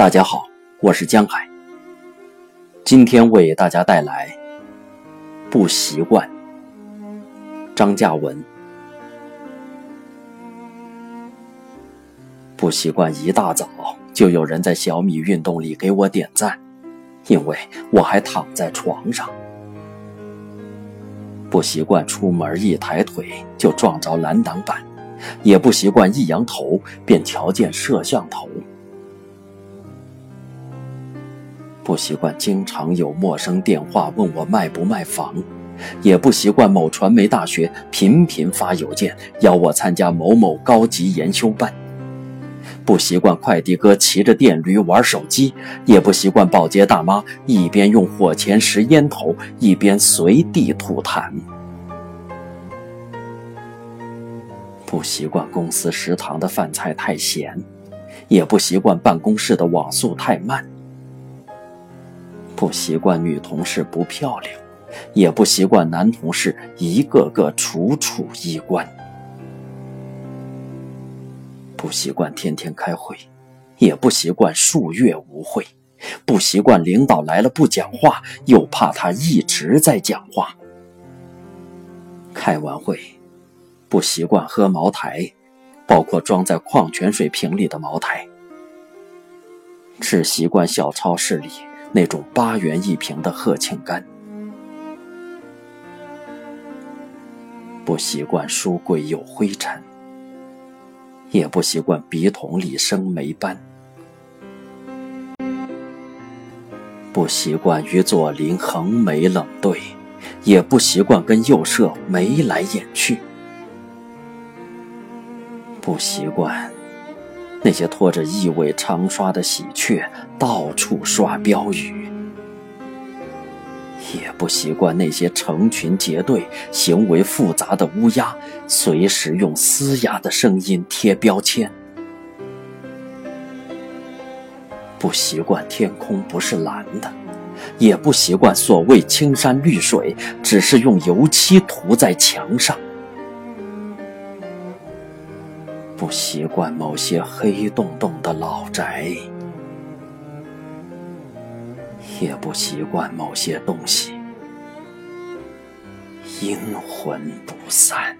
大家好，我是江海。今天为大家带来《不习惯》。张嘉文。不习惯一大早就有人在小米运动里给我点赞，因为我还躺在床上。不习惯出门一抬腿就撞着拦挡板，也不习惯一扬头便瞧见摄像头。不习惯经常有陌生电话问我卖不卖房，也不习惯某传媒大学频频发邮件邀我参加某某高级研修班。不习惯快递哥骑着电驴玩手机，也不习惯保洁大妈一边用火钳拾烟头，一边随地吐痰。不习惯公司食堂的饭菜太咸，也不习惯办公室的网速太慢。不习惯女同事不漂亮，也不习惯男同事一个个楚楚衣冠。不习惯天天开会，也不习惯数月无会。不习惯领导来了不讲话，又怕他一直在讲话。开完会，不习惯喝茅台，包括装在矿泉水瓶里的茅台。只习惯小超市里。那种八元一瓶的鹤庆干，不习惯书柜有灰尘，也不习惯笔筒里生霉斑，不习惯与左邻横眉冷对，也不习惯跟右舍眉来眼去，不习惯。那些拖着异味长刷的喜鹊到处刷标语，也不习惯那些成群结队、行为复杂的乌鸦随时用嘶哑的声音贴标签，不习惯天空不是蓝的，也不习惯所谓青山绿水只是用油漆涂在墙上。不习惯某些黑洞洞的老宅，也不习惯某些东西阴魂不散。